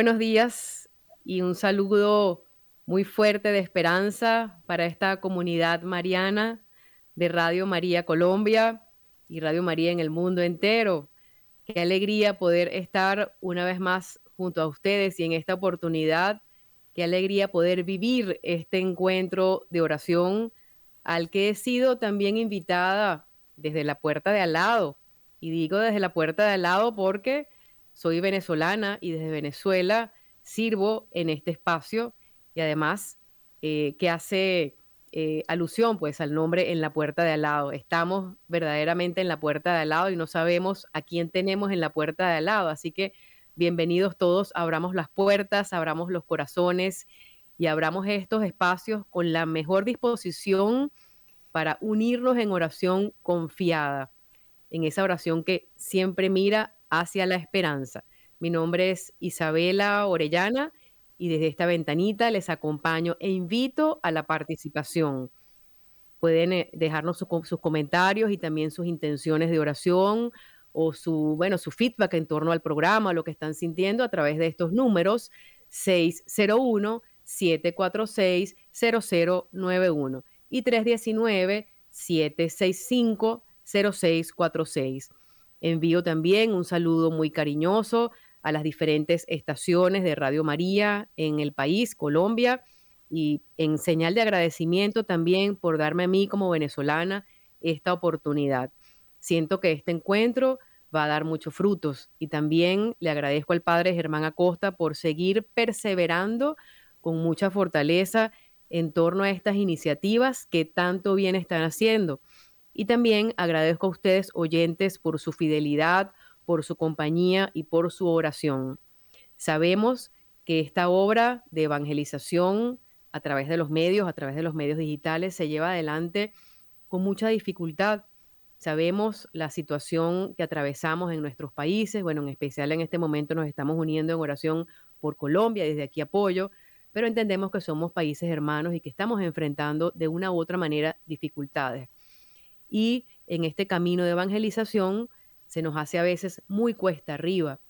Buenos días y un saludo muy fuerte de esperanza para esta comunidad mariana de Radio María Colombia y Radio María en el mundo entero. Qué alegría poder estar una vez más junto a ustedes y en esta oportunidad, qué alegría poder vivir este encuentro de oración al que he sido también invitada desde la puerta de al lado. Y digo desde la puerta de al lado porque soy venezolana y desde Venezuela sirvo en este espacio y además eh, que hace eh, alusión pues al nombre en la puerta de al lado. Estamos verdaderamente en la puerta de al lado y no sabemos a quién tenemos en la puerta de al lado. Así que bienvenidos todos, abramos las puertas, abramos los corazones y abramos estos espacios con la mejor disposición para unirnos en oración confiada, en esa oración que siempre mira hacia la esperanza. Mi nombre es Isabela Orellana y desde esta ventanita les acompaño e invito a la participación. Pueden eh, dejarnos sus comentarios y también sus intenciones de oración o su, bueno, su feedback en torno al programa, lo que están sintiendo a través de estos números 601 746 0091 y 319 765 0646. Envío también un saludo muy cariñoso a las diferentes estaciones de Radio María en el país, Colombia, y en señal de agradecimiento también por darme a mí como venezolana esta oportunidad. Siento que este encuentro va a dar muchos frutos y también le agradezco al padre Germán Acosta por seguir perseverando con mucha fortaleza en torno a estas iniciativas que tanto bien están haciendo. Y también agradezco a ustedes, oyentes, por su fidelidad, por su compañía y por su oración. Sabemos que esta obra de evangelización a través de los medios, a través de los medios digitales, se lleva adelante con mucha dificultad. Sabemos la situación que atravesamos en nuestros países, bueno, en especial en este momento nos estamos uniendo en oración por Colombia, desde aquí apoyo, pero entendemos que somos países hermanos y que estamos enfrentando de una u otra manera dificultades y en este camino de evangelización se nos hace a veces muy cuesta arriba.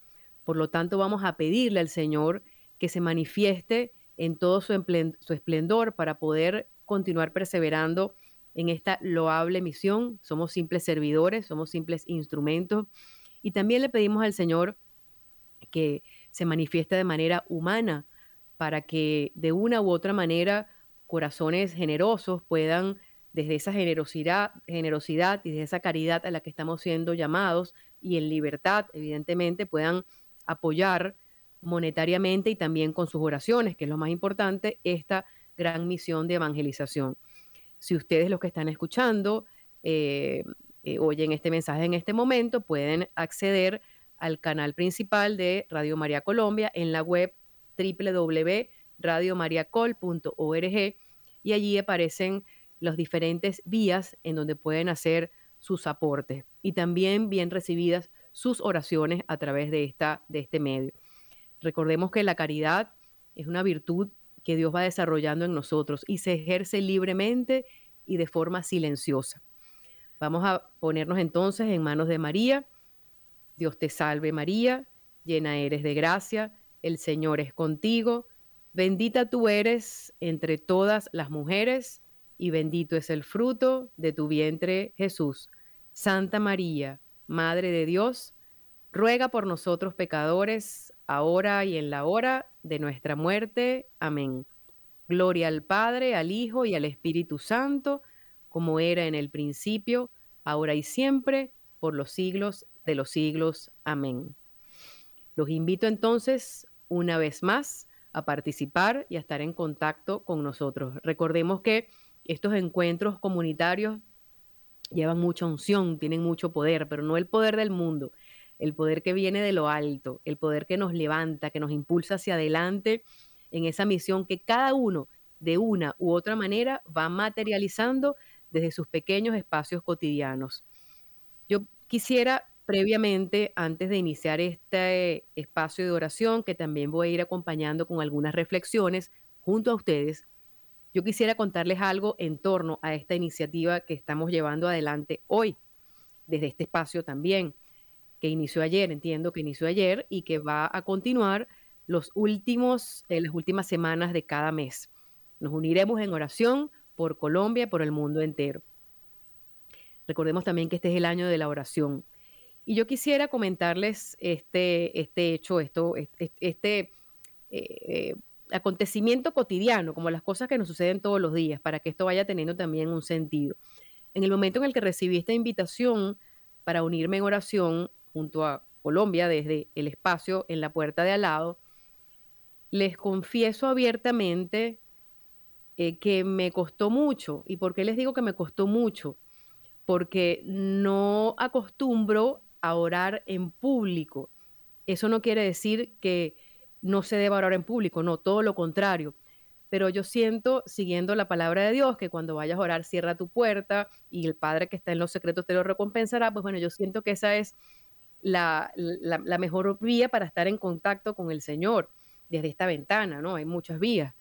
Por lo tanto, vamos a pedirle al Señor que se manifieste en todo su, esplendor para poder continuar perseverando en esta loable misión. Somos simples servidores, somos simples instrumentos. Y también le pedimos al Señor que se manifieste de manera humana para que de una u otra manera corazones generosos puedan desde esa generosidad, generosidad y desde esa caridad a la que estamos siendo llamados y en libertad, evidentemente, puedan apoyar monetariamente y también con sus oraciones, que es lo más importante, esta gran misión de evangelización. Si ustedes los que están escuchando eh, eh, oyen este mensaje en este momento, pueden acceder al canal principal de Radio María Colombia en la web www.radiomariacol.org y allí aparecen las diferentes vías en donde pueden hacer sus aportes y también bien recibidas sus oraciones a través de, esta, de este medio. Recordemos que la caridad es una virtud que Dios va desarrollando en nosotros y se ejerce libremente y de forma silenciosa. Vamos a ponernos entonces en manos de María. Dios te salve María, llena eres de gracia, el Señor es contigo, bendita tú eres entre todas las mujeres y bendito es el fruto de tu vientre, Jesús. Santa María, Madre de Dios, ruega por nosotros pecadores, ahora y en la hora de nuestra muerte. Amén. Gloria al Padre, al Hijo y al Espíritu Santo, como era en el principio, ahora y siempre, por los siglos de los siglos. Amén. Los invito entonces una vez más a participar y a estar en contacto con nosotros. Recordemos que estos encuentros comunitarios llevan mucha unción, tienen mucho poder, pero no el poder del mundo, el poder que viene de lo alto, el poder que nos levanta, que nos impulsa hacia adelante en esa misión que cada uno de una u otra manera va materializando desde sus pequeños espacios cotidianos. Yo quisiera previamente, antes de iniciar este espacio de oración, que también voy a ir acompañando con algunas reflexiones junto a ustedes, yo quisiera contarles algo en torno a esta iniciativa que estamos llevando adelante hoy, desde este espacio también, que inició ayer, entiendo que inició ayer y que va a continuar los últimos, eh, las últimas semanas de cada mes. Nos uniremos en oración por Colombia y por el mundo entero. Recordemos también que este es el año de la oración. Y yo quisiera comentarles este, este hecho, esto, este, este acontecimiento cotidiano, como las cosas que nos suceden todos los días, para que esto vaya teniendo también un sentido. En el momento en el que recibí esta invitación para unirme en oración junto a Colombia desde el espacio en la puerta de al lado, les confieso abiertamente eh, que me costó mucho. ¿Y por qué les digo que me costó mucho? Porque no acostumbro a orar en público. Eso no quiere decir que no se deba orar en público, no, todo lo contrario. Pero yo siento, siguiendo la palabra de Dios, que cuando vayas a orar, cierra tu puerta y el Padre que está en los secretos te lo recompensará. Pues bueno, yo siento que esa es la, la, mejor vía para estar en contacto con el Señor desde esta ventana, ¿no? Hay muchas vías.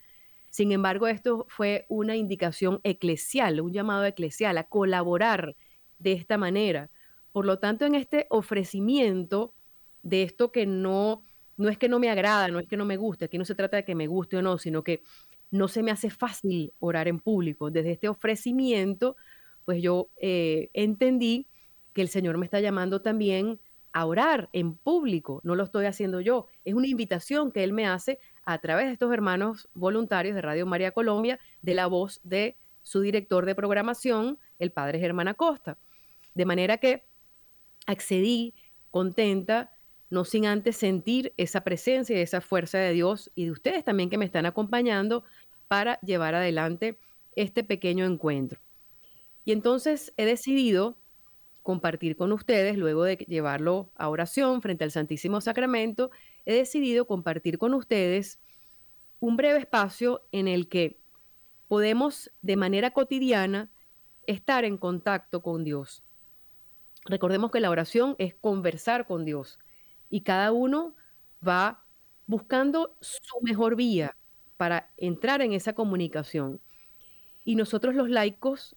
Sin embargo, esto fue una indicación eclesial, un llamado eclesial a colaborar de esta manera. Por lo tanto, en este ofrecimiento de esto que no no es que no me agrada, no es que no me guste, aquí no se trata de que me guste o no, sino que no se me hace fácil orar en público. Desde este ofrecimiento, pues yo eh, entendí que el Señor me está llamando también a orar en público, no lo estoy haciendo yo, es una invitación que Él me hace a través de estos hermanos voluntarios de Radio María Colombia, de la voz de su director de programación, el padre Germán Acosta. De manera que accedí contenta no sin antes sentir esa presencia y esa fuerza de Dios y de ustedes también que me están acompañando para llevar adelante este pequeño encuentro. Y entonces he decidido compartir con ustedes, luego de llevarlo a oración frente al Santísimo Sacramento, he decidido compartir con ustedes un breve espacio en el que podemos de manera cotidiana estar en contacto con Dios. Recordemos que la oración es conversar con Dios y cada uno va buscando su mejor vía para entrar en esa comunicación. Y nosotros los laicos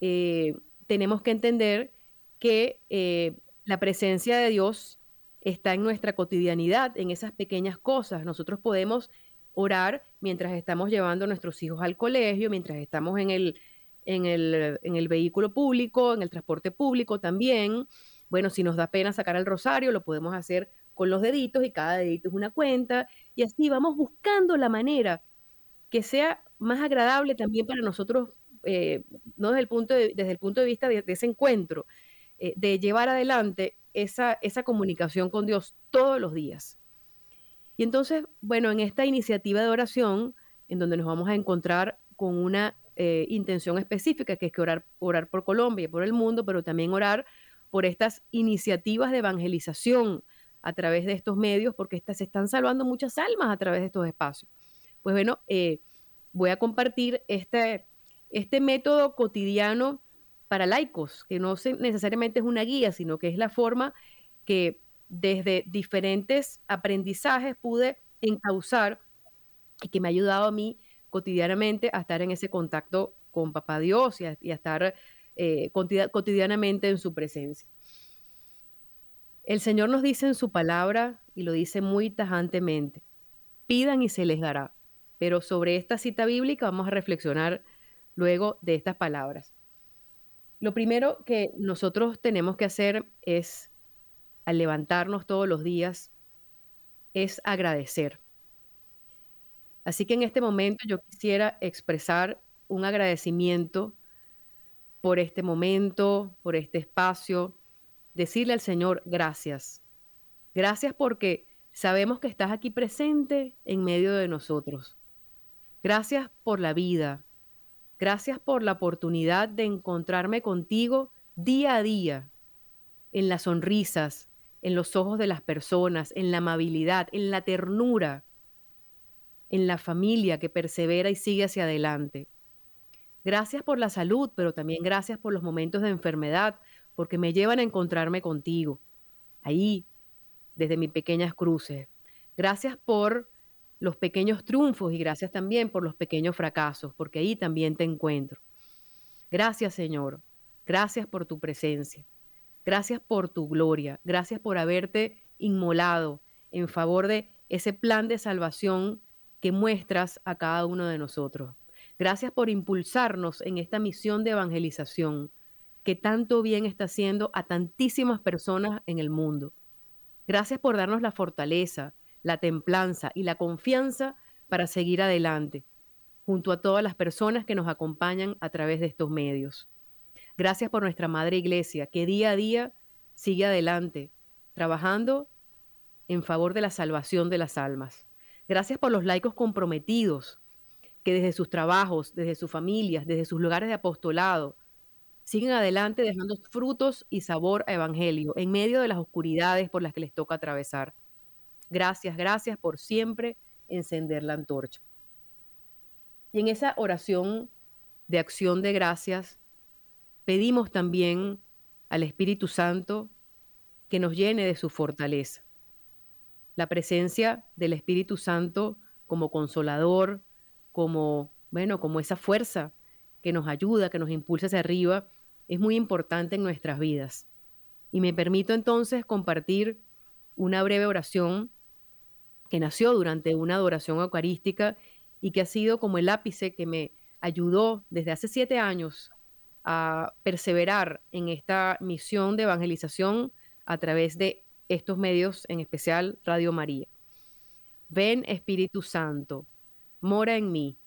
eh, tenemos que entender que eh, la presencia de Dios está en nuestra cotidianidad, en esas pequeñas cosas. Nosotros podemos orar mientras estamos llevando a nuestros hijos al colegio, mientras estamos en el, en el, en el vehículo público, en el transporte público también. Bueno, si nos da pena sacar el rosario, lo podemos hacer con los deditos y cada dedito es una cuenta y así vamos buscando la manera que sea más agradable también para nosotros, eh, no desde el punto de, desde el punto de vista de, ese encuentro, eh, de llevar adelante esa, esa comunicación con Dios todos los días. Y entonces, bueno, en esta iniciativa de oración, en donde nos vamos a encontrar con una eh, intención específica, que es que orar, orar por Colombia y por el mundo, pero también orar por estas iniciativas de evangelización a través de estos medios, porque se están salvando muchas almas a través de estos espacios. Pues bueno, eh, voy a compartir este, este método cotidiano para laicos, que no necesariamente es una guía, sino que es la forma que desde diferentes aprendizajes pude encauzar y que me ha ayudado a mí cotidianamente a estar en ese contacto con Papá Dios y a estar eh, cotidianamente en su presencia. El Señor nos dice en su palabra, y lo dice muy tajantemente, pidan y se les dará. Pero sobre esta cita bíblica vamos a reflexionar luego de estas palabras. Lo primero que nosotros tenemos que hacer es, al levantarnos todos los días, es agradecer. Así que en este momento yo quisiera expresar un agradecimiento por este momento, por este espacio, decirle al Señor gracias. Gracias porque sabemos que estás aquí presente en medio de nosotros. Gracias por la vida. Gracias por la oportunidad de encontrarme contigo día a día, en las sonrisas, en los ojos de las personas, en la amabilidad, en la ternura, en la familia que persevera y sigue hacia adelante. Gracias por la salud, pero también gracias por los momentos de enfermedad, porque me llevan a encontrarme contigo, ahí, desde mis pequeñas cruces. Gracias por los pequeños triunfos y gracias también por los pequeños fracasos, porque ahí también te encuentro. Gracias, Señor. Gracias por tu presencia. Gracias por tu gloria. Gracias por haberte inmolado en favor de ese plan de salvación que muestras a cada uno de nosotros. Gracias por impulsarnos en esta misión de evangelización que tanto bien está haciendo a tantísimas personas en el mundo. Gracias por darnos la fortaleza, la templanza y la confianza para seguir adelante, junto a todas las personas que nos acompañan a través de estos medios. Gracias por nuestra Madre Iglesia, que día a día sigue adelante, trabajando en favor de la salvación de las almas. Gracias por los laicos comprometidos, que desde sus trabajos, desde sus familias, desde sus lugares de apostolado, siguen adelante dejando frutos y sabor a evangelio en medio de las oscuridades por las que les toca atravesar. Gracias, gracias por siempre encender la antorcha. Y en esa oración de acción de gracias, pedimos también al Espíritu Santo que nos llene de su fortaleza. La presencia del Espíritu Santo como consolador, como, bueno, como esa fuerza que nos ayuda, que nos impulsa hacia arriba, es muy importante en nuestras vidas. Y me permito entonces compartir una breve oración que nació durante una adoración eucarística y que ha sido como el ápice que me ayudó desde hace siete años a perseverar en esta misión de evangelización a través de estos medios, en especial Radio María. Ven Espíritu Santo, mora en mí,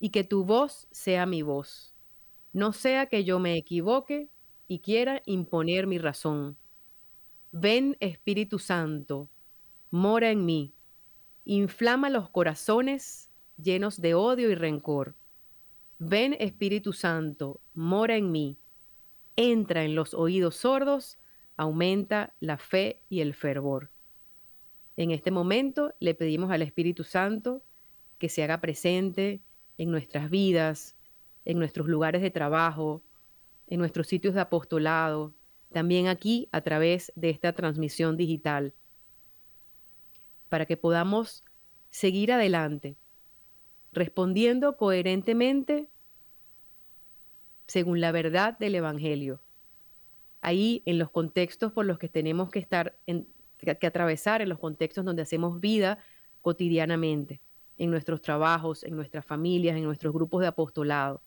y que tu voz sea mi voz no sea que yo me equivoque y quiera imponer mi razón. Ven Espíritu Santo, mora en mí, inflama los corazones llenos de odio y rencor. Ven Espíritu Santo, mora en mí, entra en los oídos sordos, aumenta la fe y el fervor. En este momento le pedimos al Espíritu Santo que se haga presente en nuestras vidas, en nuestros lugares de trabajo, en nuestros sitios de apostolado, también aquí a través de esta transmisión digital, para que podamos seguir adelante, respondiendo coherentemente según la verdad del Evangelio. Ahí, en los contextos por los que tenemos que estar, que atravesar, en los contextos donde hacemos vida cotidianamente, en nuestros trabajos, en nuestras familias, en nuestros grupos de apostolado.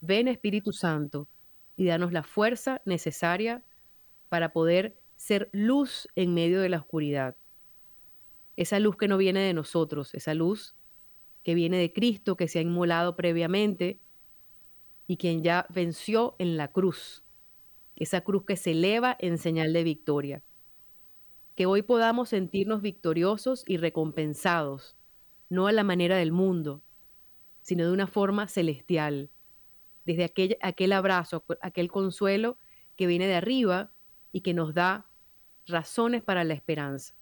Ven Espíritu Santo y danos la fuerza necesaria para poder ser luz en medio de la oscuridad. Esa luz que no viene de nosotros, esa luz que viene de Cristo, que se ha inmolado previamente y quien ya venció en la cruz. Esa cruz que se eleva en señal de victoria. Que hoy podamos sentirnos victoriosos y recompensados, no a la manera del mundo, sino de una forma celestial, desde aquel, aquel abrazo, aquel consuelo que viene de arriba y que nos da razones para la esperanza.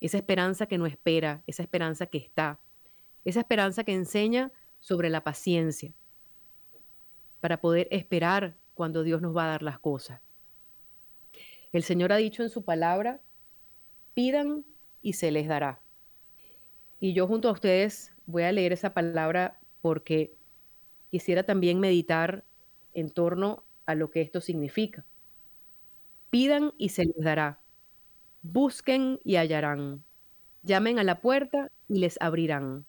Esa esperanza que no espera, esa esperanza que está, esa esperanza que enseña sobre la paciencia, para poder esperar cuando Dios nos va a dar las cosas. El Señor ha dicho en su palabra, pidan y se les dará. Y yo junto a ustedes voy a leer esa palabra porque quisiera también meditar en torno a lo que esto significa. Pidan y se les dará. Busquen y hallarán. Llamen a la puerta y les abrirán.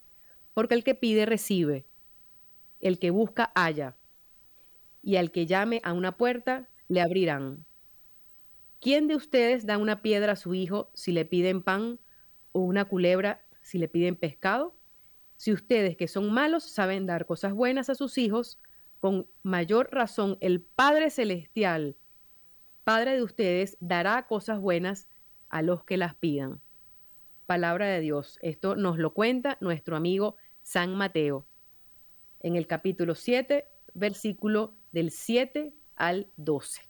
Porque el que pide recibe. El que busca halla. Y al que llame a una puerta le abrirán. ¿Quién de ustedes da una piedra a su hijo si le piden pan o una culebra si le piden pescado? Si ustedes que son malos saben dar cosas buenas a sus hijos, con mayor razón el Padre Celestial, Padre de ustedes, dará cosas buenas a los que las pidan. Palabra de Dios. Esto nos lo cuenta nuestro amigo San Mateo en el capítulo 7, versículo del 7 al 12.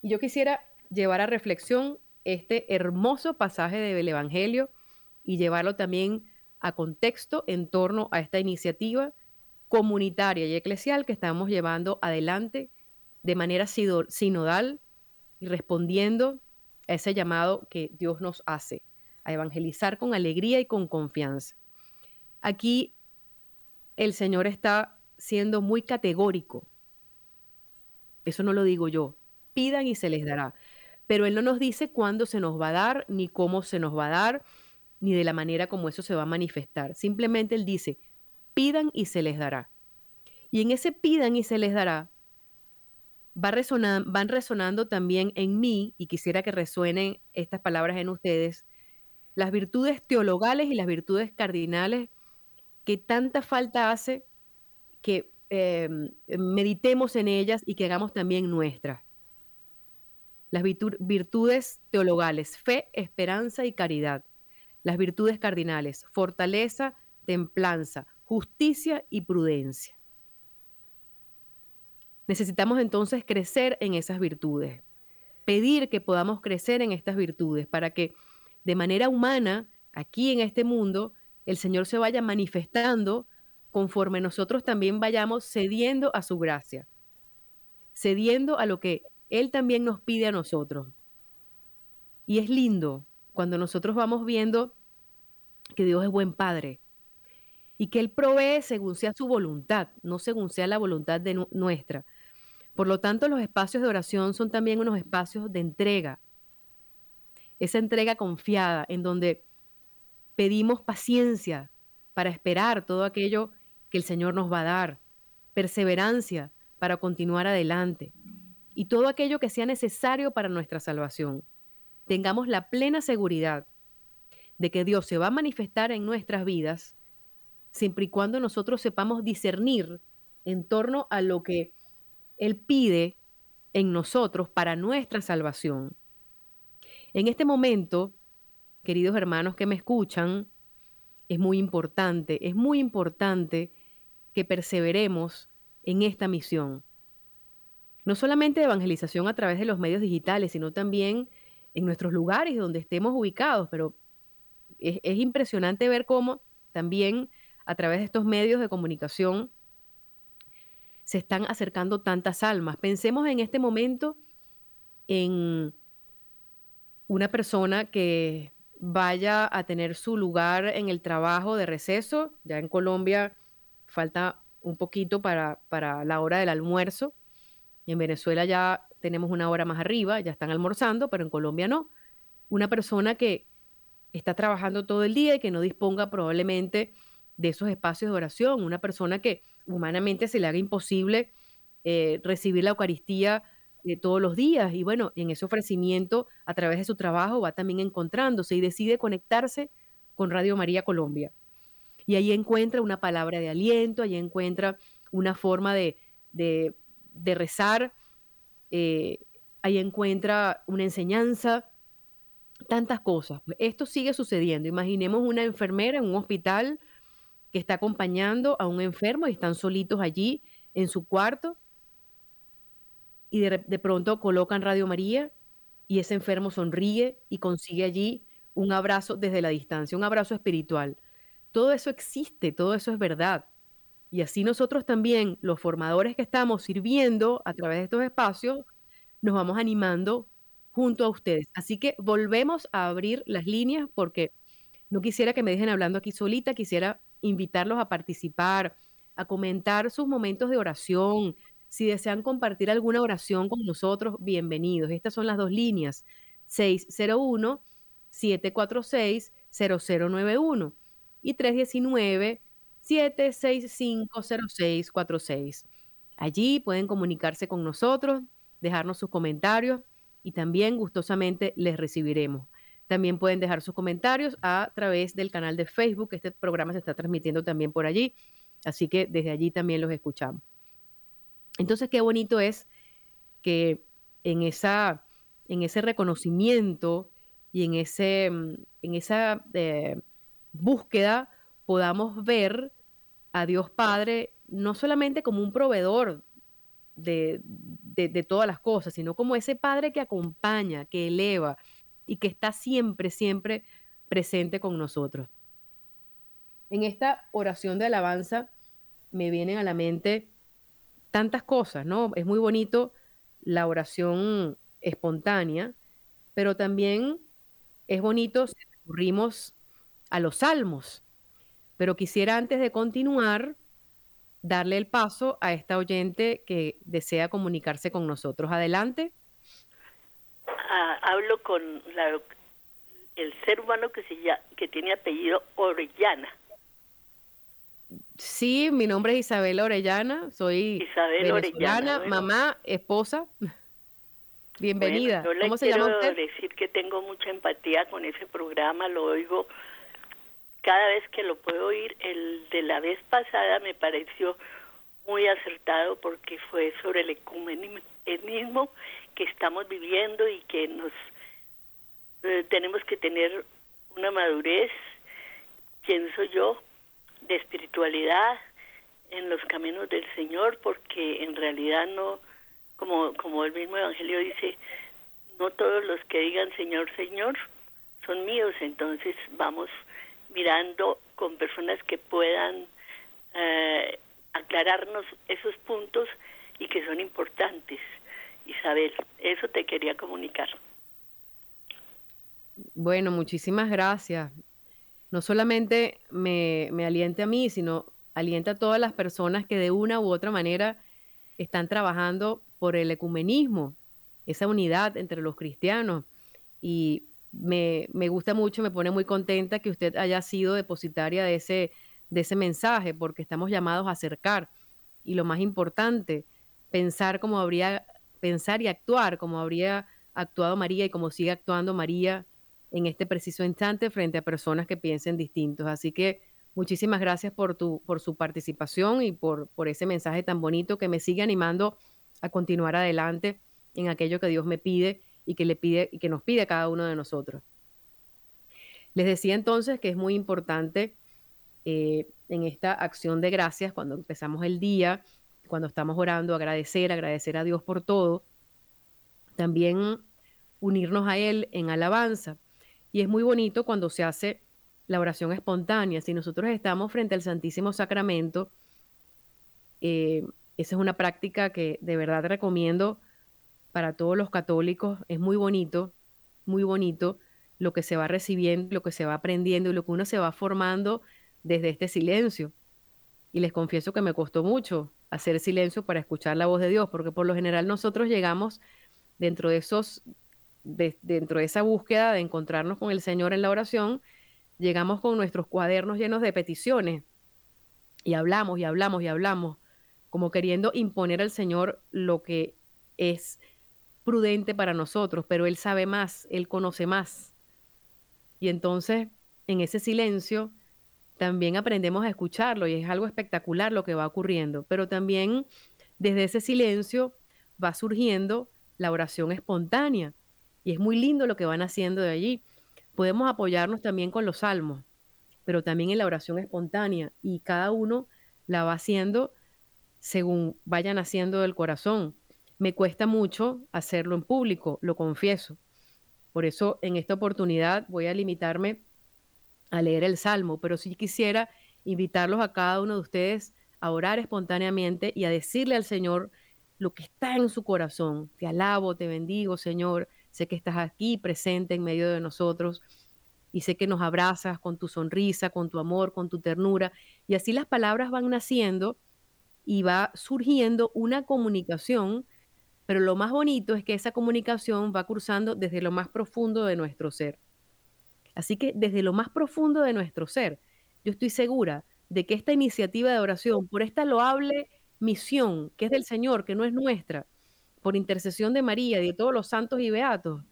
Y yo quisiera llevar a reflexión este hermoso pasaje del Evangelio y llevarlo también a contexto en torno a esta iniciativa comunitaria y eclesial que estamos llevando adelante de manera sinodal y respondiendo a ese llamado que Dios nos hace, a evangelizar con alegría y con confianza. Aquí el Señor está siendo muy categórico. Eso no lo digo yo. Pidan y se les dará. pero Él no nos dice cuándo se nos va a dar, ni cómo se nos va a dar, ni de la manera como eso se va a manifestar. Simplemente Él dice, pidan y se les dará. Y en ese pidan y se les dará, va van resonando también en mí, y quisiera que resuenen estas palabras en ustedes, las virtudes teologales y las virtudes cardinales que tanta falta hace que em, meditemos en ellas y que hagamos también nuestras las virtudes teologales, fe, esperanza y caridad. Las virtudes cardinales, fortaleza, templanza, justicia y prudencia. Necesitamos entonces crecer en esas virtudes, pedir que podamos crecer en estas virtudes para que de manera humana, aquí en este mundo, el Señor se vaya manifestando conforme nosotros también vayamos cediendo a su gracia, cediendo a lo que él también nos pide a nosotros. Y es lindo cuando nosotros vamos viendo que Dios es buen Padre y que Él provee según sea su voluntad, no según sea la voluntad de nuestra. Por lo tanto, los espacios de oración son también unos espacios de entrega. Esa entrega confiada en donde pedimos paciencia para esperar todo aquello que el Señor nos va a dar, perseverancia para continuar adelante y todo aquello que sea necesario para nuestra salvación. Tengamos la plena seguridad de que Dios se va a manifestar en nuestras vidas siempre y cuando nosotros sepamos discernir en torno a lo que Él pide en nosotros para nuestra salvación. En este momento, queridos hermanos que me escuchan, es muy importante, es muy importante que perseveremos en esta misión no solamente de evangelización a través de los medios digitales, sino también en nuestros lugares donde estemos ubicados, pero es, impresionante ver cómo también a través de estos medios de comunicación se están acercando tantas almas. Pensemos en este momento en una persona que vaya a tener su lugar en el trabajo de receso. Ya en Colombia falta un poquito para, para la hora del almuerzo. En Venezuela ya tenemos una hora más arriba, ya están almorzando, pero en Colombia no. Una persona que está trabajando todo el día y que no disponga probablemente de esos espacios de oración, una persona que humanamente se le haga imposible eh, recibir la Eucaristía eh, todos los días y bueno, en ese ofrecimiento a través de su trabajo va también encontrándose y decide conectarse con Radio María Colombia. Y ahí encuentra una palabra de aliento, ahí encuentra una forma de, de rezar, eh, ahí encuentra una enseñanza, tantas cosas. Esto sigue sucediendo. Imaginemos una enfermera en un hospital que está acompañando a un enfermo y están solitos allí en su cuarto y de, de, pronto colocan Radio María y ese enfermo sonríe y consigue allí un abrazo desde la distancia, un abrazo espiritual. Todo eso existe, todo eso es verdad. Y así nosotros también, los formadores que estamos sirviendo a través de estos espacios, nos vamos animando junto a ustedes. Así que volvemos a abrir las líneas porque no quisiera que me dejen hablando aquí solita, quisiera invitarlos a participar, a comentar sus momentos de oración. Si desean compartir alguna oración con nosotros, bienvenidos. Estas son las dos líneas, 601-746-0091 y 319 7650646. Allí pueden comunicarse con nosotros, dejarnos sus comentarios y también gustosamente les recibiremos. También pueden dejar sus comentarios a través del canal de Facebook. Este programa se está transmitiendo también por allí, así que desde allí también los escuchamos. Entonces, qué bonito es que en, esa, en ese reconocimiento y en, ese, en esa eh, búsqueda podamos ver a Dios Padre no solamente como un proveedor de, todas las cosas, sino como ese Padre que acompaña, que eleva y que está siempre, siempre presente con nosotros. En esta oración de alabanza me vienen a la mente tantas cosas, ¿no? Es muy bonito la oración espontánea, pero también es bonito si recurrimos a los salmos, pero quisiera antes de continuar darle el paso a esta oyente que desea comunicarse con nosotros. Adelante. ah, hablo con la, el ser humano que, se, que tiene apellido Orellana. Sí, mi nombre es Isabel Orellana, soy Isabel venezolana, mamá, esposa. Bienvenida. yo le ¿Cómo se llama usted? decir que tengo mucha empatía con ese programa, lo oigo cada vez que lo puedo oír. El de la vez pasada me pareció muy acertado porque fue sobre el ecumenismo que estamos viviendo y que nos eh, tenemos que tener una madurez, pienso yo, de espiritualidad en los caminos del Señor, porque en realidad no, como, como el mismo Evangelio dice, no todos los que digan Señor, Señor son míos, entonces vamos mirando con personas que puedan eh, aclararnos esos puntos y que son importantes. Isabel, eso te quería comunicar. Bueno, muchísimas gracias. No solamente me, me aliente a mí, sino alienta a todas las personas que de una u otra manera están trabajando por el ecumenismo, esa unidad entre los cristianos. Y me, me, gusta mucho, me pone muy contenta que usted haya sido depositaria de ese, de ese mensaje, porque estamos llamados a acercar. Y lo más importante, pensar como habría, pensar y actuar como habría actuado María y como sigue actuando María en este preciso instante frente a personas que piensen distintos. Así que muchísimas gracias por, tu, por su participación y por, por ese mensaje tan bonito que me sigue animando a continuar adelante en aquello que Dios me pide y que le pide y que nos pide a cada uno de nosotros. Les decía entonces que es muy importante eh, en esta acción de gracias cuando empezamos el día, cuando estamos orando, agradecer, agradecer a Dios por todo, también unirnos a Él en alabanza. Y es muy bonito cuando se hace la oración espontánea. Si nosotros estamos frente al Santísimo Sacramento, eh, esa es una práctica que de verdad recomiendo para todos los católicos. Es muy bonito, muy bonito lo que se va recibiendo, lo que se va aprendiendo y lo que uno se va formando desde este silencio. Y les confieso que me costó mucho hacer silencio para escuchar la voz de Dios, porque por lo general nosotros llegamos dentro de esos dentro de esa búsqueda de encontrarnos con el Señor en la oración, llegamos con nuestros cuadernos llenos de peticiones y hablamos y hablamos y hablamos, como queriendo imponer al Señor lo que es prudente para nosotros, pero Él sabe más, Él conoce más. Y entonces, en ese silencio, también aprendemos a escucharlo y es algo espectacular lo que va ocurriendo, pero también desde ese silencio va surgiendo la oración espontánea y es muy lindo lo que van haciendo de allí. Podemos apoyarnos también con los salmos, pero también en la oración espontánea y cada uno la va haciendo según vayan haciendo del corazón. Me cuesta mucho hacerlo en público, lo confieso. Por eso en esta oportunidad voy a limitarme a leer el salmo, pero si quisiera invitarlos a cada uno de ustedes a orar espontáneamente y a decirle al Señor lo que está en su corazón. Te alabo, te bendigo, Señor. Sé que estás aquí presente en medio de nosotros y sé que nos abrazas con tu sonrisa, con tu amor, con tu ternura. Y así las palabras van naciendo y va surgiendo una comunicación, pero lo más bonito es que esa comunicación va cursando desde lo más profundo de nuestro ser. Así que desde lo más profundo de nuestro ser, yo estoy segura de que esta iniciativa de oración, por esta loable misión que es del Señor, que no es nuestra, por intercesión de María y de todos los santos y beatos,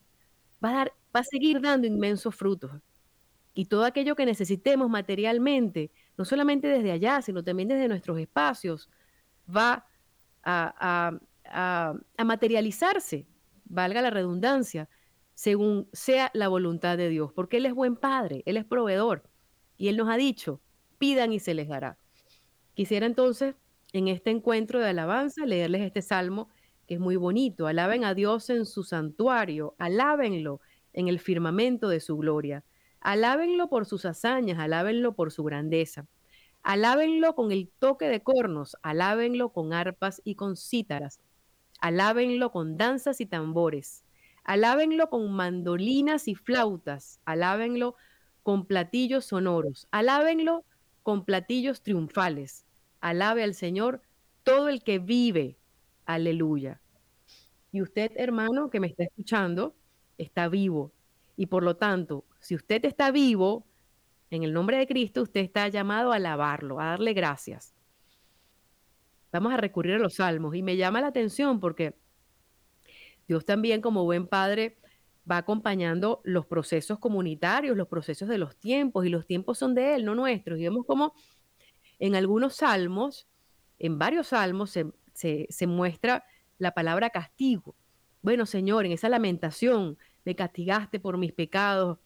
va a, dar, va a seguir dando inmensos frutos. Y todo aquello que necesitemos materialmente, no solamente desde allá, sino también desde nuestros espacios, va a, a materializarse, valga la redundancia, según sea la voluntad de Dios, porque Él es buen Padre, Él es proveedor, y Él nos ha dicho, pidan y se les dará. Quisiera entonces, en este encuentro de alabanza, leerles este salmo que es muy bonito. Alaben a Dios en su santuario, alábenlo en el firmamento de su gloria. Alábenlo por sus hazañas, alábenlo por su grandeza. Alábenlo con el toque de cornos, alábenlo con arpas y con cítaras. Alábenlo con danzas y tambores. Alábenlo con mandolinas y flautas. Alábenlo con platillos sonoros. Alábenlo con platillos triunfales. Alabe al Señor todo el que vive Aleluya. Y usted, hermano, que me está escuchando, está vivo. Y por lo tanto, si usted está vivo, en el nombre de Cristo, usted está llamado a alabarlo, a darle gracias. Vamos a recurrir a los salmos. Y me llama la atención porque Dios también, como buen padre, va acompañando los procesos comunitarios, los procesos de los tiempos, y los tiempos son de Él, no nuestros. Y vemos como en algunos salmos, en varios salmos, se, se muestra la palabra castigo. Bueno, Señor, en esa lamentación, me castigaste por mis pecados.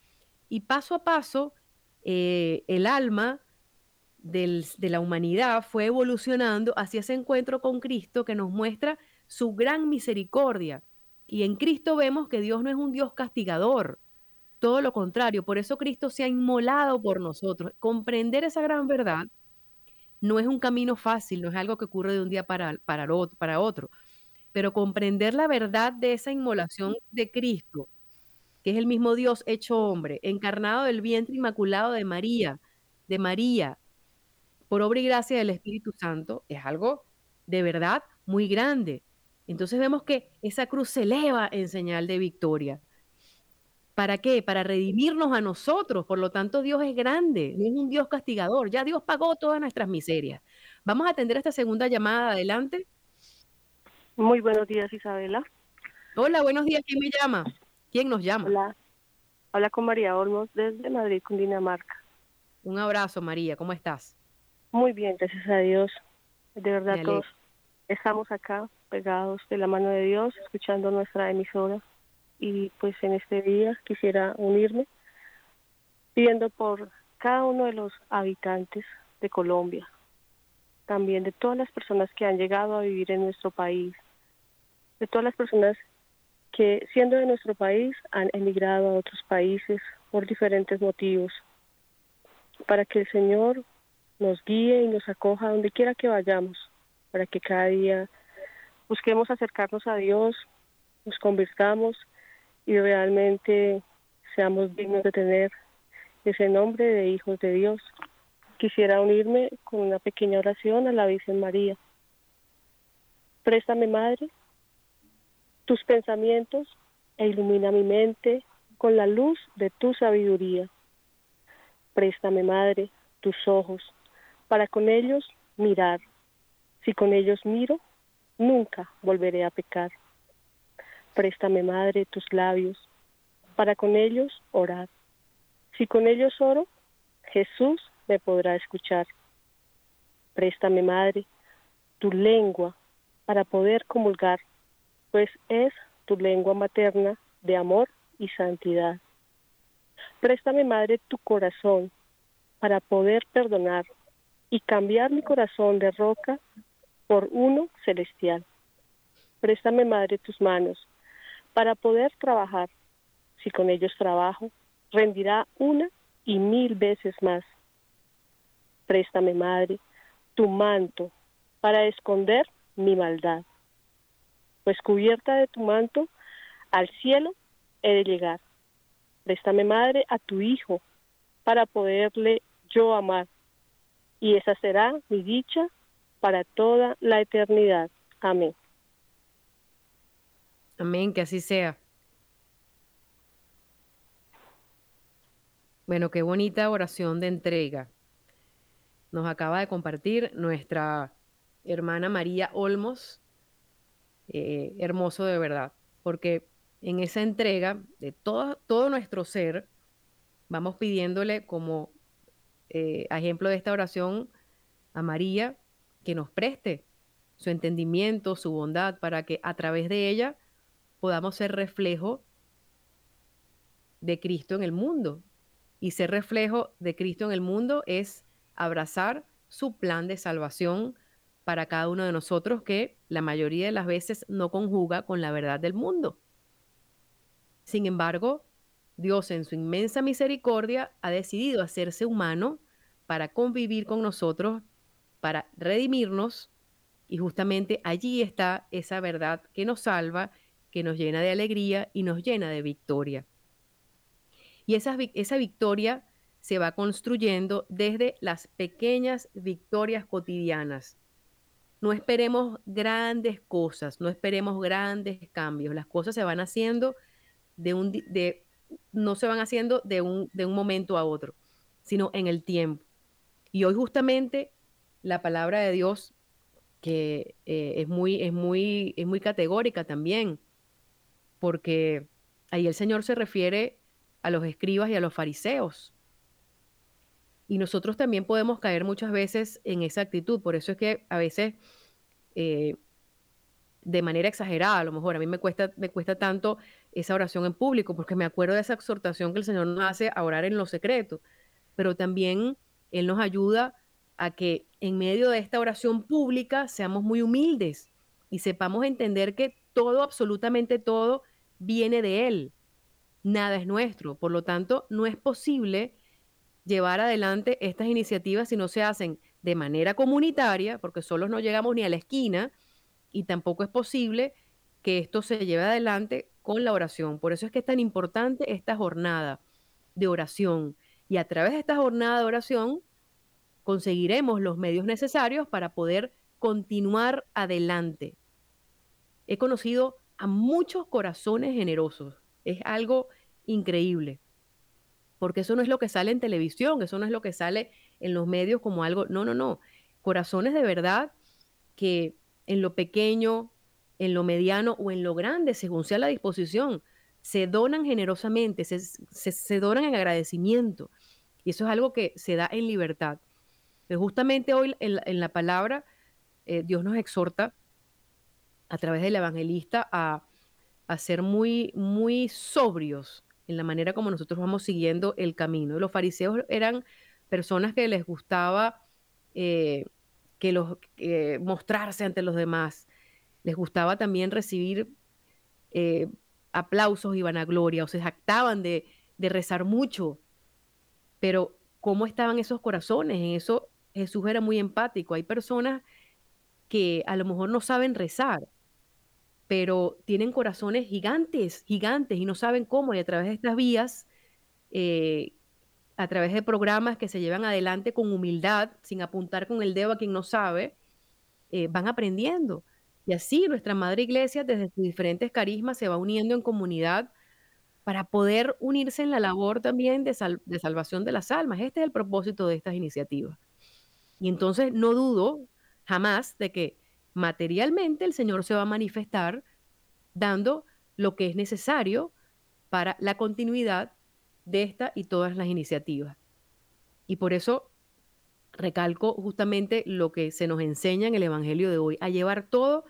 Y paso a paso, eh, el alma de la humanidad fue evolucionando hacia ese encuentro con Cristo que nos muestra su gran misericordia. Y en Cristo vemos que Dios no es un Dios castigador, todo lo contrario, por eso Cristo se ha inmolado por nosotros. Comprender esa gran verdad no es un camino fácil, no es algo que ocurre de un día para, para, para otro, pero comprender la verdad de esa inmolación de Cristo que es el mismo Dios hecho hombre, encarnado del vientre inmaculado de María, de María, por obra y gracia del Espíritu Santo, es algo de verdad muy grande. Entonces vemos que esa cruz se eleva en señal de victoria. ¿Para qué? Para redimirnos a nosotros. Por lo tanto, Dios es grande, no es un Dios castigador. Ya Dios pagó todas nuestras miserias. Vamos a atender esta segunda llamada. Adelante. Muy buenos días, Isabela. Hola, buenos días. ¿Quién me llama? ¿Quién nos llama? Hola, hola con María Olmos desde Madrid, Cundinamarca. Un abrazo, María, ¿cómo estás? Muy bien, gracias a Dios. De verdad, todos estamos acá pegados de la mano de Dios, escuchando nuestra emisora. Y pues en este día quisiera unirme pidiendo por cada uno de los habitantes de Colombia, también de todas las personas que han llegado a vivir en nuestro país, de todas las personas que siendo de nuestro país han emigrado a otros países por diferentes motivos, para que el Señor nos guíe y nos acoja donde quiera que vayamos, para que cada día busquemos acercarnos a Dios, nos convirtamos y realmente seamos dignos de tener ese nombre de hijos de Dios. Quisiera unirme con una pequeña oración a la Virgen María. Préstame, Madre, tus pensamientos e ilumina mi mente con la luz de tu sabiduría. Préstame, Madre, tus ojos, para con ellos mirar. Si con ellos miro, nunca volveré a pecar. Préstame, Madre, tus labios, para con ellos orar. Si con ellos oro, Jesús me podrá escuchar. Préstame, Madre, tu lengua, para poder comulgar pues es tu lengua materna de amor y santidad. Préstame, Madre, tu corazón para poder perdonar y cambiar mi corazón de roca por uno celestial. Préstame, Madre, tus manos para poder trabajar. Si con ellos trabajo, rendirá una y mil veces más. Préstame, Madre, tu manto para esconder mi maldad pues cubierta de tu manto, al cielo he de llegar. Préstame, Madre, a tu Hijo, para poderle yo amar, y esa será mi dicha para toda la eternidad. Amén. Amén, que así sea. Bueno, qué bonita oración de entrega. Nos acaba de compartir nuestra hermana María Olmos eh, hermoso de verdad, porque en esa entrega de todo, todo nuestro ser, vamos pidiéndole como eh, ejemplo de esta oración a María que nos preste su entendimiento, su bondad, para que a través de ella podamos ser reflejo de Cristo en el mundo. Y ser reflejo de Cristo en el mundo es abrazar su plan de salvación para cada uno de nosotros que la mayoría de las veces no conjuga con la verdad del mundo. Sin embargo, Dios en su inmensa misericordia ha decidido hacerse humano para convivir con nosotros, para redimirnos, y justamente allí está esa verdad que nos salva, que nos llena de alegría y nos llena de victoria. Y esa, esa victoria se va construyendo desde las pequeñas victorias cotidianas no esperemos grandes cosas, no esperemos grandes cambios. Las cosas se van haciendo de un, de, no se van haciendo de un, de un momento a otro, sino en el tiempo. Y hoy justamente la palabra de Dios, que eh, es, muy, es, muy, es muy categórica también, porque ahí el Señor se refiere a los escribas y a los fariseos. Y nosotros también podemos caer muchas veces en esa actitud. Por eso es que a veces, eh, de manera exagerada, a lo mejor a mí me cuesta, me cuesta tanto esa oración en público, porque me acuerdo de esa exhortación que el Señor nos hace a orar en lo secreto. Pero también Él nos ayuda a que en medio de esta oración pública seamos muy humildes y sepamos entender que todo, absolutamente todo, viene de Él. Nada es nuestro. Por lo tanto, no es posible llevar adelante estas iniciativas si no se hacen de manera comunitaria, porque solos no llegamos ni a la esquina, y tampoco es posible que esto se lleve adelante con la oración. Por eso es que es tan importante esta jornada de oración. Y a través de esta jornada de oración conseguiremos los medios necesarios para poder continuar adelante. He conocido a muchos corazones generosos. Es algo increíble. Porque eso no es lo que sale en televisión, eso no es lo que sale en los medios como algo, no, no, no. Corazones de verdad que en lo pequeño, en lo mediano o en lo grande, según sea la disposición, se donan generosamente, se, se, donan en agradecimiento. Y eso es algo que se da en libertad. Pero justamente hoy en, la palabra, eh, Dios nos exhorta a través del evangelista a, a ser muy, muy sobrios en la manera como nosotros vamos siguiendo el camino. Los fariseos eran personas que les gustaba eh, que los, mostrarse ante los demás, les gustaba también recibir eh, aplausos y vanagloria, o se jactaban de, de rezar mucho, pero ¿cómo estaban esos corazones? En eso Jesús era muy empático. Hay personas que a lo mejor no saben rezar, pero tienen corazones gigantes, gigantes, y no saben cómo, y a través de estas vías, eh, a través de programas que se llevan adelante con humildad, sin apuntar con el dedo a quien no sabe, eh, van aprendiendo. Y así nuestra Madre Iglesia, desde sus diferentes carismas, se va uniendo en comunidad para poder unirse en la labor también de, de salvación de las almas. Este es el propósito de estas iniciativas. Y entonces no dudo jamás de que materialmente el Señor se va a manifestar dando lo que es necesario para la continuidad de esta y todas las iniciativas. Y por eso recalco justamente lo que se nos enseña en el Evangelio de hoy, a llevar todo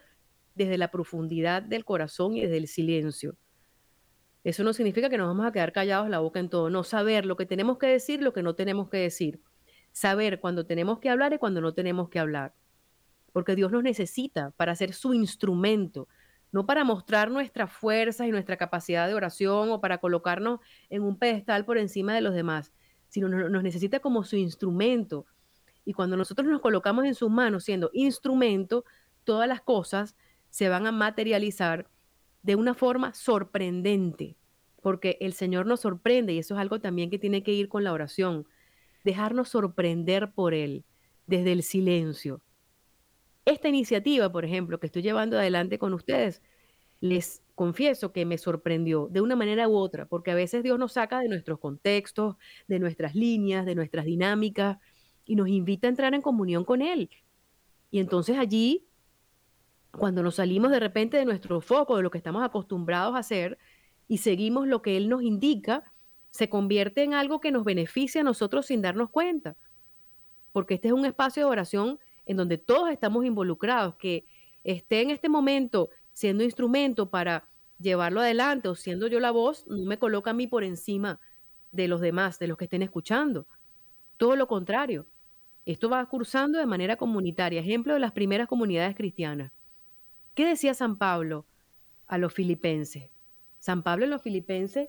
desde la profundidad del corazón y desde el silencio. Eso no significa que nos vamos a quedar callados la boca en todo, no saber lo que tenemos que decir, lo que no tenemos que decir, saber cuándo tenemos que hablar y cuándo no tenemos que hablar porque Dios nos necesita para ser su instrumento, no para mostrar nuestras fuerzas y nuestra capacidad de oración o para colocarnos en un pedestal por encima de los demás, sino nos necesita como su instrumento. Y cuando nosotros nos colocamos en sus manos siendo instrumento, todas las cosas se van a materializar de una forma sorprendente, porque el Señor nos sorprende y eso es algo también que tiene que ir con la oración, dejarnos sorprender por Él desde el silencio esta iniciativa, por ejemplo, que estoy llevando adelante con ustedes, les confieso que me sorprendió de una manera u otra, porque a veces Dios nos saca de nuestros contextos, de nuestras líneas, de nuestras dinámicas, y nos invita a entrar en comunión con Él. Y entonces allí, cuando nos salimos de repente de nuestro foco, de lo que estamos acostumbrados a hacer, y seguimos lo que Él nos indica, se convierte en algo que nos beneficia a nosotros sin darnos cuenta. Porque este es un espacio de oración en donde todos estamos involucrados, que esté en este momento siendo instrumento para llevarlo adelante o siendo yo la voz, no me coloca a mí por encima de los demás, de los que estén escuchando. Todo lo contrario. Esto va cursando de manera comunitaria. Ejemplo de las primeras comunidades cristianas. ¿Qué decía San Pablo a los filipenses? San Pablo en los filipenses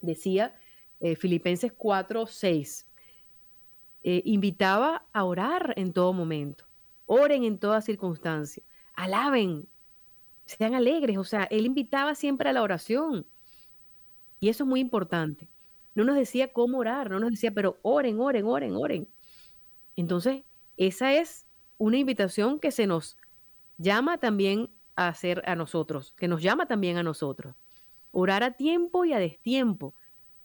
decía, eh, Filipenses 4, 6, eh, invitaba a orar en todo momento. Oren en toda circunstancia. Alaben. Sean alegres. O sea, él invitaba siempre a la oración. Y eso es muy importante. No nos decía cómo orar, no nos decía, pero oren, oren, oren, oren. Entonces, esa es una invitación que se nos llama también a hacer a nosotros, que nos llama también a nosotros. Orar a tiempo y a destiempo,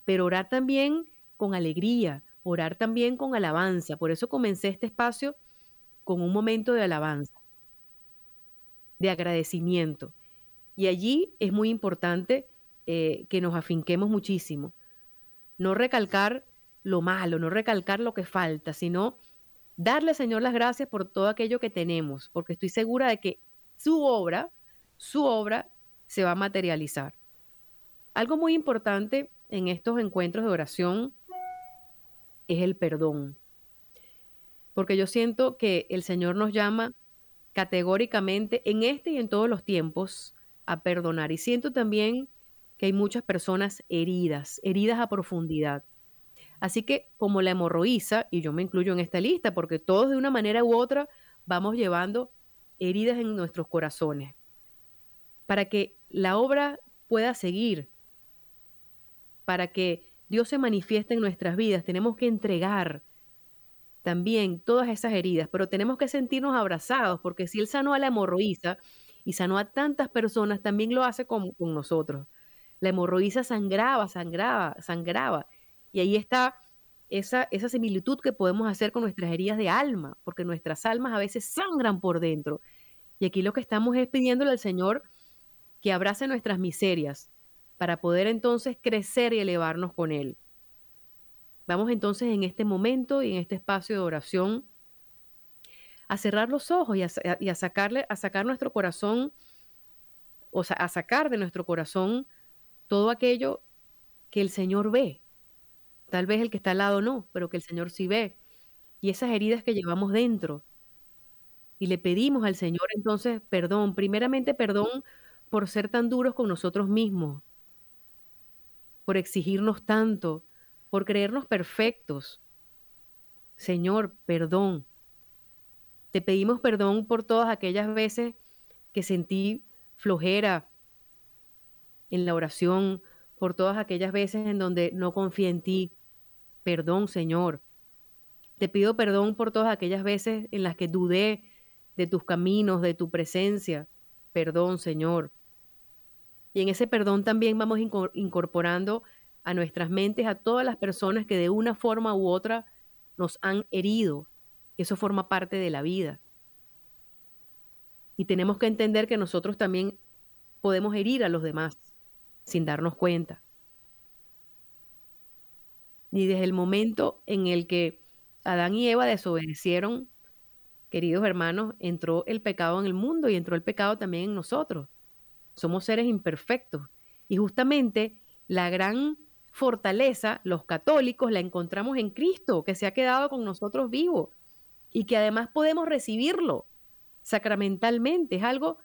pero orar también con alegría, orar también con alabanza. Por eso comencé este espacio con un momento de alabanza, de agradecimiento. Y allí es muy importante eh, que nos afinquemos muchísimo. No recalcar lo malo, no recalcar lo que falta, sino darle, Señor, las gracias por todo aquello que tenemos, porque estoy segura de que su obra, su obra se va a materializar. Algo muy importante en estos encuentros de oración es el perdón. Porque yo siento que el Señor nos llama categóricamente en este y en todos los tiempos a perdonar. Y siento también que hay muchas personas heridas, heridas a profundidad. Así que como la hemorroísa, y yo me incluyo en esta lista, porque todos de una manera u otra vamos llevando heridas en nuestros corazones. Para que la obra pueda seguir, para que Dios se manifieste en nuestras vidas, tenemos que entregar también todas esas heridas, pero tenemos que sentirnos abrazados, porque si Él sanó a la hemorroísa y sanó a tantas personas, también lo hace con, con nosotros. La hemorroísa sangraba, sangraba, sangraba. Y ahí está esa, esa similitud que podemos hacer con nuestras heridas de alma, porque nuestras almas a veces sangran por dentro. Y aquí lo que estamos es pidiéndole al Señor que abrace nuestras miserias para poder entonces crecer y elevarnos con Él. Vamos entonces en este momento y en este espacio de oración a cerrar los ojos y a, sacarle, a sacar nuestro corazón, o sea, a sacar de nuestro corazón todo aquello que el Señor ve, Tal vez el que está al lado no, pero que el Señor sí ve. Y esas heridas que llevamos dentro. Y le pedimos al Señor entonces perdón, primeramente perdón por ser tan duros con nosotros mismos, por exigirnos tanto, por creernos perfectos. Señor, perdón. Te pedimos perdón por todas aquellas veces que sentí flojera en la oración, por todas aquellas veces en donde no confié en ti, Perdón, Señor. Te pido perdón por todas aquellas veces en las que dudé de tus caminos, de tu presencia. Perdón, Señor. Y en ese perdón también vamos incorporando a nuestras mentes a todas las personas que de una forma u otra nos han herido. Eso forma parte de la vida. Y tenemos que entender que nosotros también podemos herir a los demás sin darnos cuenta ni desde el momento en el que Adán y Eva desobedecieron, queridos hermanos, entró el pecado en el mundo y entró el pecado también en nosotros. Somos seres imperfectos. Y justamente la gran fortaleza, los católicos, la encontramos en Cristo, que se ha quedado con nosotros vivo y que además podemos recibirlo sacramentalmente. Es algo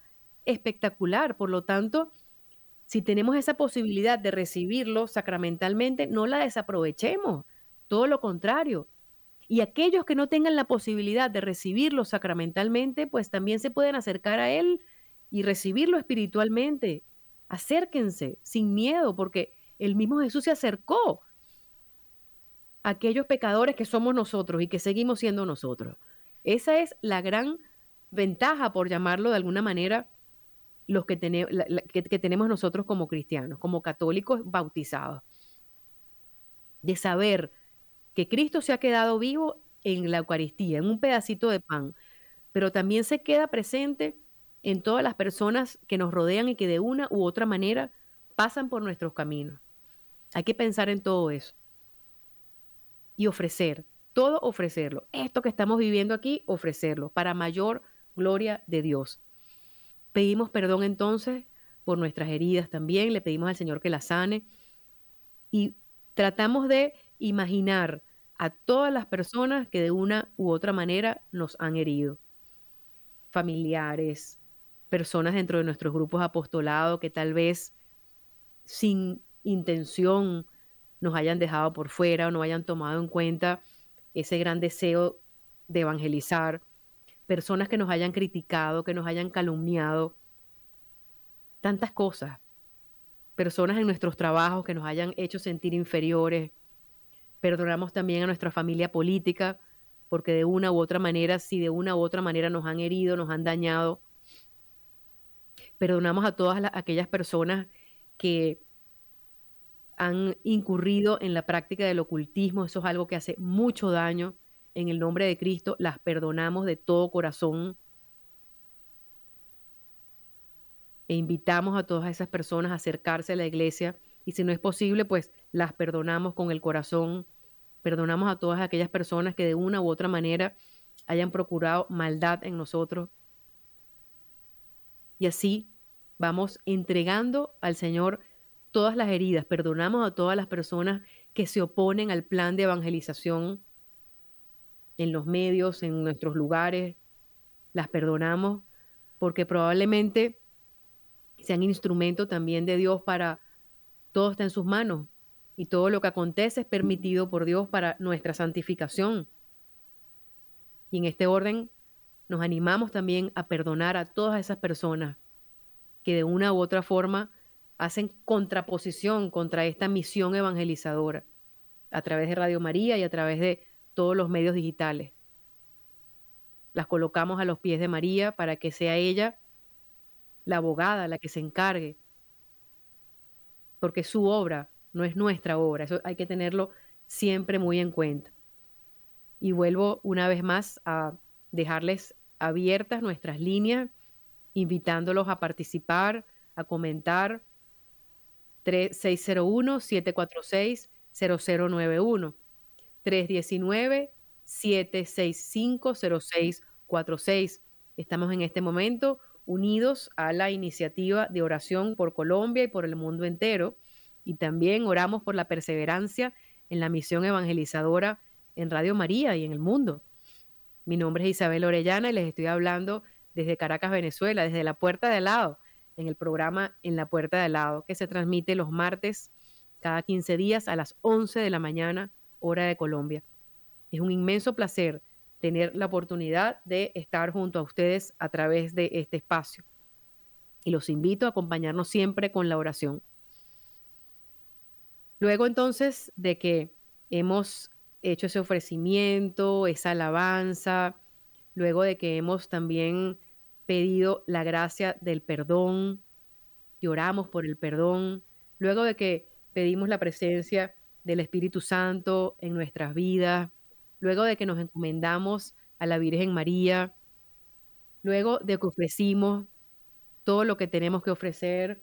espectacular. Por lo tanto, si tenemos esa posibilidad de recibirlo sacramentalmente, no la desaprovechemos, todo lo contrario. Y aquellos que no tengan la posibilidad de recibirlo sacramentalmente, pues también se pueden acercar a Él y recibirlo espiritualmente. Acérquense sin miedo, porque el mismo Jesús se acercó a aquellos pecadores que somos nosotros y que seguimos siendo nosotros. Esa es la gran ventaja, por llamarlo de alguna manera, los que, que, tenemos nosotros como cristianos, como católicos bautizados. De saber que Cristo se ha quedado vivo en la Eucaristía, en un pedacito de pan, pero también se queda presente en todas las personas que nos rodean y que de una u otra manera pasan por nuestros caminos. Hay que pensar en todo eso. Y ofrecer, todo ofrecerlo. Esto que estamos viviendo aquí, ofrecerlo para mayor gloria de Dios. Pedimos perdón entonces por nuestras heridas también, le pedimos al Señor que las sane y tratamos de imaginar a todas las personas que de una u otra manera nos han herido. Familiares, personas dentro de nuestros grupos apostolados que tal vez sin intención nos hayan dejado por fuera o no hayan tomado en cuenta ese gran deseo de evangelizar personas que nos hayan criticado, que nos hayan calumniado, tantas cosas, personas en nuestros trabajos que nos hayan hecho sentir inferiores. Perdonamos también a nuestra familia política, porque de una u otra manera, si de una u otra manera nos han herido, nos han dañado. Perdonamos a todas aquellas personas que han incurrido en la práctica del ocultismo, eso es algo que hace mucho daño. En el nombre de Cristo las perdonamos de todo corazón. E invitamos a todas esas personas a acercarse a la iglesia y si no es posible, pues las perdonamos con el corazón. Perdonamos a todas aquellas personas que de una u otra manera hayan procurado maldad en nosotros. Y así vamos entregando al Señor todas las heridas, perdonamos a todas las personas que se oponen al plan de evangelización en los medios, en nuestros lugares, las perdonamos porque probablemente sean instrumento también de Dios para todo está en sus manos y todo lo que acontece es permitido por Dios para nuestra santificación. Y en este orden nos animamos también a perdonar a todas esas personas que de una u otra forma hacen contraposición contra esta misión evangelizadora a través de Radio María y a través de todos los medios digitales. Las colocamos a los pies de María para que sea ella la abogada, la que se encargue, porque su obra no es nuestra obra, eso hay que tenerlo siempre muy en cuenta. Y vuelvo una vez más a dejarles abiertas nuestras líneas, invitándolos a participar, a comentar, 3601-746-0091, 319-765-0646. Estamos en este momento unidos a la iniciativa de oración por Colombia y por el mundo entero. Y también oramos por la perseverancia en la misión evangelizadora en Radio María y en el mundo. Mi nombre es Isabel Orellana y les estoy hablando desde Caracas, Venezuela, desde la puerta de al lado en el programa En la Puerta de al lado, que se transmite los martes cada 15 días a las 11 de la mañana, hora de Colombia. Es un inmenso placer tener la oportunidad de estar junto a ustedes a través de este espacio. Y los invito a acompañarnos siempre con la oración. Luego entonces de que hemos hecho ese ofrecimiento, esa alabanza, luego de que hemos también pedido la gracia del perdón y oramos por el perdón, luego de que pedimos la presencia del Espíritu Santo en nuestras vidas, luego de que nos encomendamos a la Virgen María, luego de que ofrecimos todo lo que tenemos que ofrecer,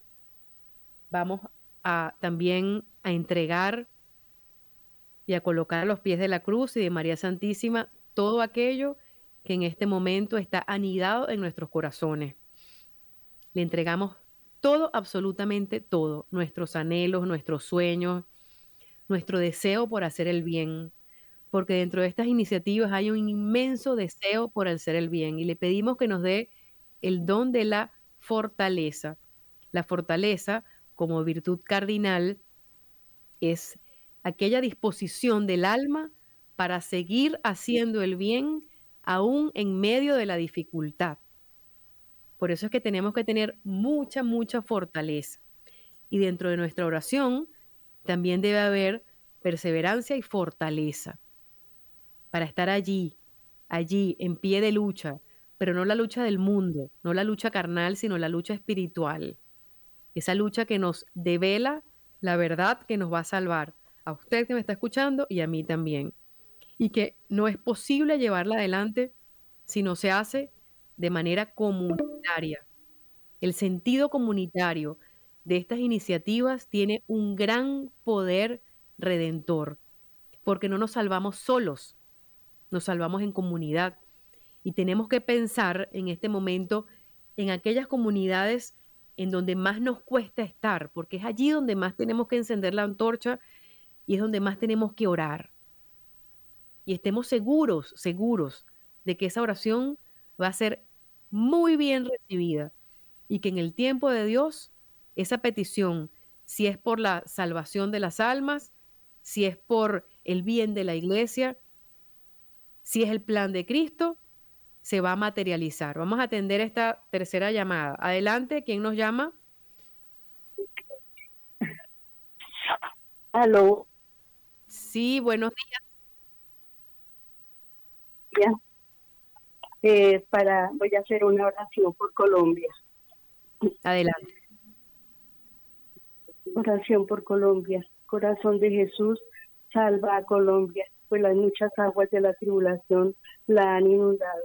vamos a también a entregar y a colocar a los pies de la cruz y de María Santísima todo aquello que en este momento está anidado en nuestros corazones. Le entregamos todo, absolutamente todo, nuestros anhelos, nuestros sueños, nuestro deseo por hacer el bien, porque dentro de estas iniciativas hay un inmenso deseo por hacer el bien y le pedimos que nos dé el don de la fortaleza. La fortaleza, como virtud cardinal, es aquella disposición del alma para seguir haciendo el bien aún en medio de la dificultad. Por eso es que tenemos que tener mucha, mucha fortaleza. Y dentro de nuestra oración también debe haber perseverancia y fortaleza para estar allí, allí, en pie de lucha, pero no la lucha del mundo, no la lucha carnal, sino la lucha espiritual. Esa lucha que nos devela la verdad que nos va a salvar, a usted que me está escuchando y a mí también y que no es posible llevarla adelante si no se hace de manera comunitaria. El sentido comunitario de estas iniciativas tiene un gran poder redentor, porque no nos salvamos solos, nos salvamos en comunidad. Y tenemos que pensar en este momento en aquellas comunidades en donde más nos cuesta estar, porque es allí donde más tenemos que encender la antorcha y es donde más tenemos que orar y estemos seguros, seguros de que esa oración va a ser muy bien recibida y que en el tiempo de Dios esa petición, si es por la salvación de las almas, si es por el bien de la iglesia, si es el plan de Cristo, se va a materializar. Vamos a atender esta tercera llamada. Adelante, ¿quién nos llama? Aló. Sí, buenos días. Eh, para voy a hacer una oración por Colombia. Adelante. Oración por Colombia. Corazón de Jesús, salva a Colombia, pues las muchas aguas de la tribulación la han inundado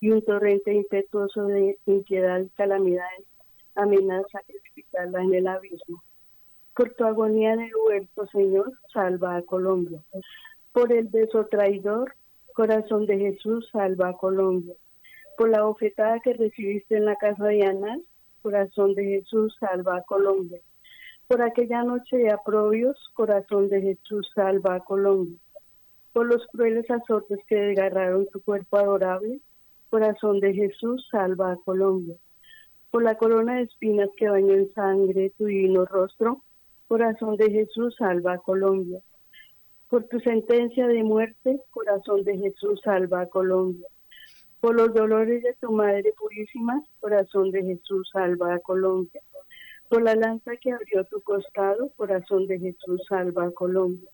y un torrente impetuoso de impiedad y calamidades amenaza precipitarla en el abismo. Por tu agonía de huerto, Señor, salva a Colombia. Por el beso traidor, corazón de Jesús, salva a Colombia. Por la bofetada que recibiste en la casa de Anás, corazón de Jesús, salva a Colombia. Por aquella noche de aprobios, corazón de Jesús, salva a Colombia. Por los crueles azotes que desgarraron tu cuerpo adorable, corazón de Jesús, salva a Colombia. Por la corona de espinas que bañó en sangre tu divino rostro, corazón de Jesús, salva a Colombia. Por tu sentencia de muerte, corazón de Jesús, salva a Colombia. Por los dolores de tu Madre Purísima, corazón de Jesús, salva a Colombia. Por la lanza que abrió tu costado, corazón de Jesús, salva a Colombia.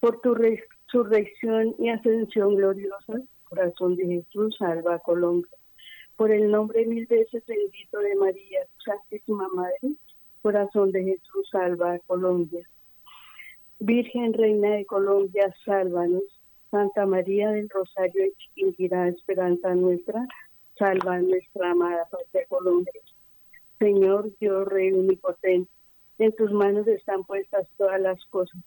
Por tu resurrección y ascensión gloriosa, corazón de Jesús, salva a Colombia. Por el nombre mil veces bendito de María, Santísima Madre, corazón de Jesús, salva a Colombia. Virgen Reina de Colombia, sálvanos. Santa María del Rosario extinguirá esperanza nuestra, salva nuestra amada patria Colombia. Señor Dios Rey Omnipotente, en tus manos están puestas todas las cosas.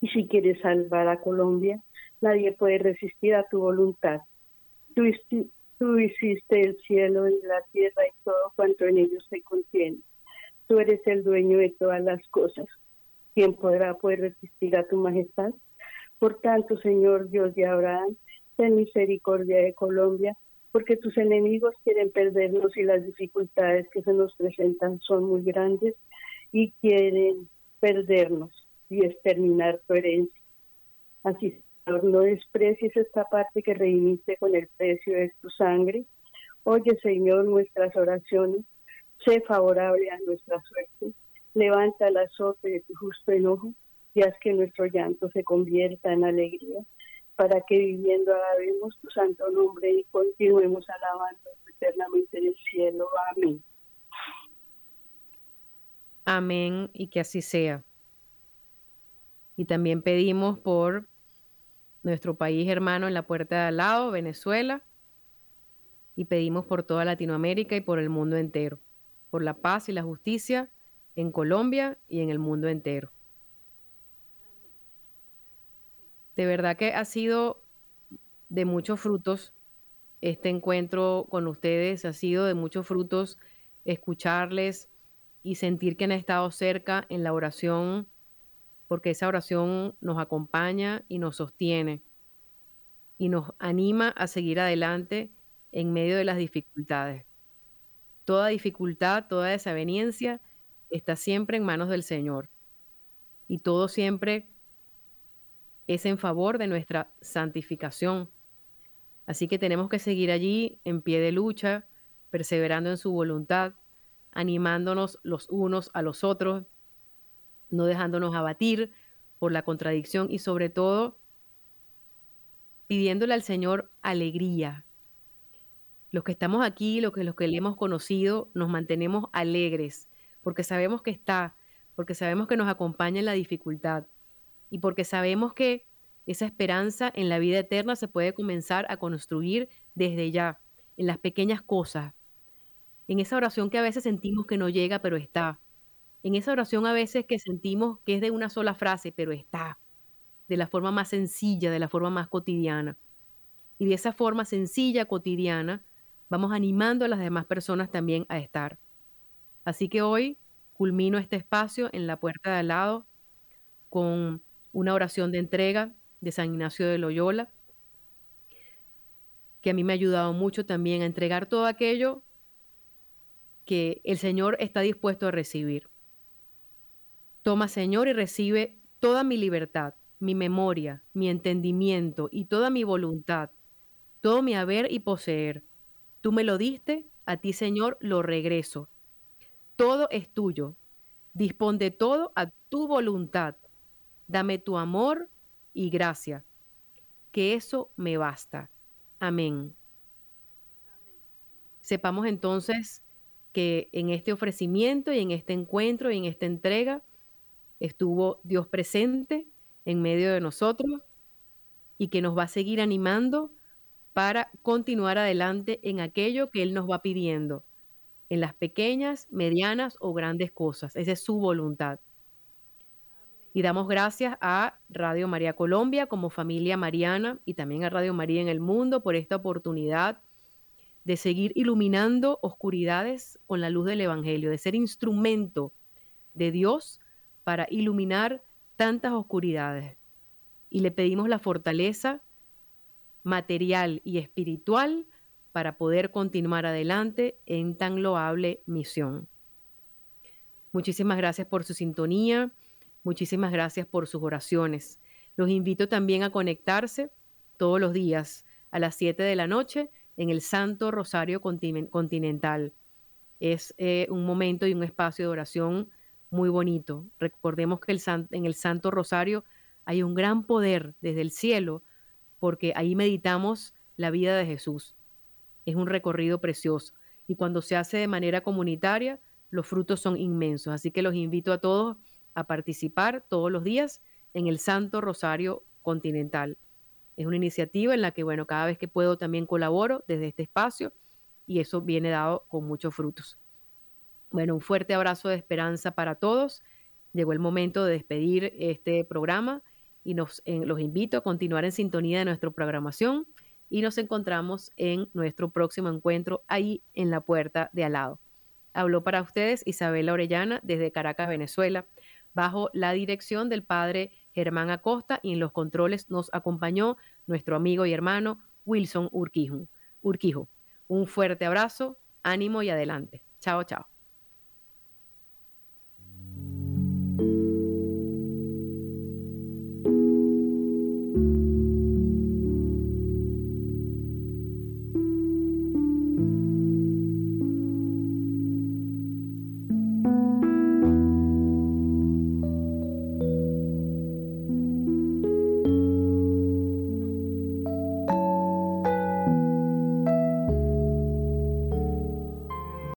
Y si quieres salvar a Colombia, nadie puede resistir a tu voluntad. Tú, tú hiciste el cielo y la tierra y todo cuanto en ellos se contiene. Tú eres el dueño de todas las cosas. ¿Quién podrá poder resistir a tu majestad? Por tanto, Señor Dios de Abraham, ten misericordia de Colombia, porque tus enemigos quieren perdernos y las dificultades que se nos presentan son muy grandes y quieren perdernos y exterminar tu herencia. Así, Señor, no desprecies esta parte que redimiste con el precio de tu sangre. Oye, Señor, nuestras oraciones, sé favorable a nuestra suerte, levanta el azote de tu justo enojo y haz que nuestro llanto se convierta en alegría, para que viviendo alabemos tu santo nombre y continuemos alabando eternamente en el cielo. Amén. Amén y que así sea. Y también pedimos por nuestro país hermano en la puerta de al lado, Venezuela, y pedimos por toda Latinoamérica y por el mundo entero, por la paz y la justicia en Colombia y en el mundo entero. De verdad que ha sido de muchos frutos este encuentro con ustedes, ha sido de muchos frutos escucharles y sentir que han estado cerca en la oración, porque esa oración nos acompaña y nos sostiene y nos anima a seguir adelante en medio de las dificultades. Toda dificultad, toda desaveniencia está siempre en manos del Señor y todo siempre es en favor de nuestra santificación. Así que tenemos que seguir allí en pie de lucha, perseverando en su voluntad, animándonos los unos a los otros, no dejándonos abatir por la contradicción y sobre todo pidiéndole al Señor alegría. Los que estamos aquí, los que, los que le hemos conocido, nos mantenemos alegres porque sabemos que está, porque sabemos que nos acompaña en la dificultad y porque sabemos que esa esperanza en la vida eterna se puede comenzar a construir desde ya, en las pequeñas cosas, en esa oración que a veces sentimos que no llega, pero está, en esa oración a veces que sentimos que es de una sola frase, pero está, de la forma más sencilla, de la forma más cotidiana. Y de esa forma sencilla, cotidiana, vamos animando a las demás personas también a estar. Así que hoy culmino este espacio en la puerta de al lado con una oración de entrega de San Ignacio de Loyola, que a mí me ha ayudado mucho también a entregar todo aquello que el Señor está dispuesto a recibir. Toma, Señor, y recibe toda mi libertad, mi memoria, mi entendimiento y toda mi voluntad, todo mi haber y poseer. Tú me lo diste, a ti, Señor, lo regreso. Todo es tuyo. Dispón de todo a tu voluntad Dame tu amor y gracia, que eso me basta. Amén. Sepamos entonces que en este ofrecimiento y en este encuentro y en esta entrega, estuvo Dios presente en medio de nosotros y que nos va a seguir animando para continuar adelante en aquello que Él nos va pidiendo, en las pequeñas, medianas o grandes cosas. Esa es su voluntad. Y damos gracias a Radio María Colombia como familia mariana y también a Radio María en el mundo por esta oportunidad de seguir iluminando oscuridades con la luz del Evangelio, de ser instrumento de Dios para iluminar tantas oscuridades. Y le pedimos la fortaleza material y espiritual para poder continuar adelante en tan loable misión. Muchísimas gracias por su sintonía, muchísimas gracias por sus oraciones. Los invito también a conectarse todos los días a las 7 de la noche en el Santo Rosario Continental. Es eh, un momento y un espacio de oración muy bonito. Recordemos que en el Santo Rosario hay un gran poder desde el cielo, porque ahí meditamos la vida de Jesús. Es un recorrido precioso. Y cuando se hace de manera comunitaria, los frutos son inmensos. Así que los invito a todos a participar todos los días en el Santo Rosario Continental. Es una iniciativa en la que, bueno, cada vez que puedo también colaboro desde este espacio y eso viene dado con muchos frutos. Bueno, un fuerte abrazo de esperanza para todos. Llegó el momento de despedir este programa y nos, los invito a continuar en sintonía de nuestra programación y nos encontramos en nuestro próximo encuentro ahí en la puerta de al lado. Habló para ustedes Isabela Orellana desde Caracas, Venezuela, bajo la dirección del padre Germán Acosta y en los controles nos acompañó nuestro amigo y hermano Wilson Urquijo. Urquijo. Un fuerte abrazo, ánimo y adelante. Chao, chao.